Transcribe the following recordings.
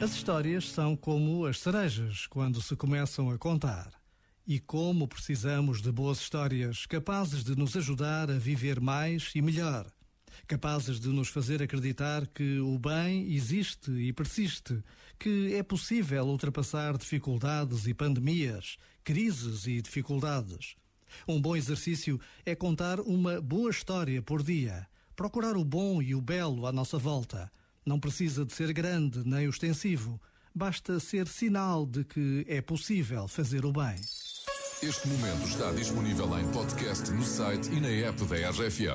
As histórias são como as cerejas quando se começam a contar. E como precisamos de boas histórias capazes de nos ajudar a viver mais e melhor. Capazes de nos fazer acreditar que o bem existe e persiste, que é possível ultrapassar dificuldades e pandemias, crises e dificuldades. Um bom exercício é contar uma boa história por dia, procurar o bom e o belo à nossa volta não precisa de ser grande nem ostensivo. Basta ser sinal de que é possível fazer o bem. Este momento está disponível em podcast no site e na app da RFM.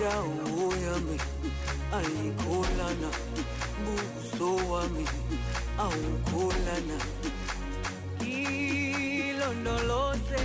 dawo yami ayikholana buso wami awukholana ilondoloze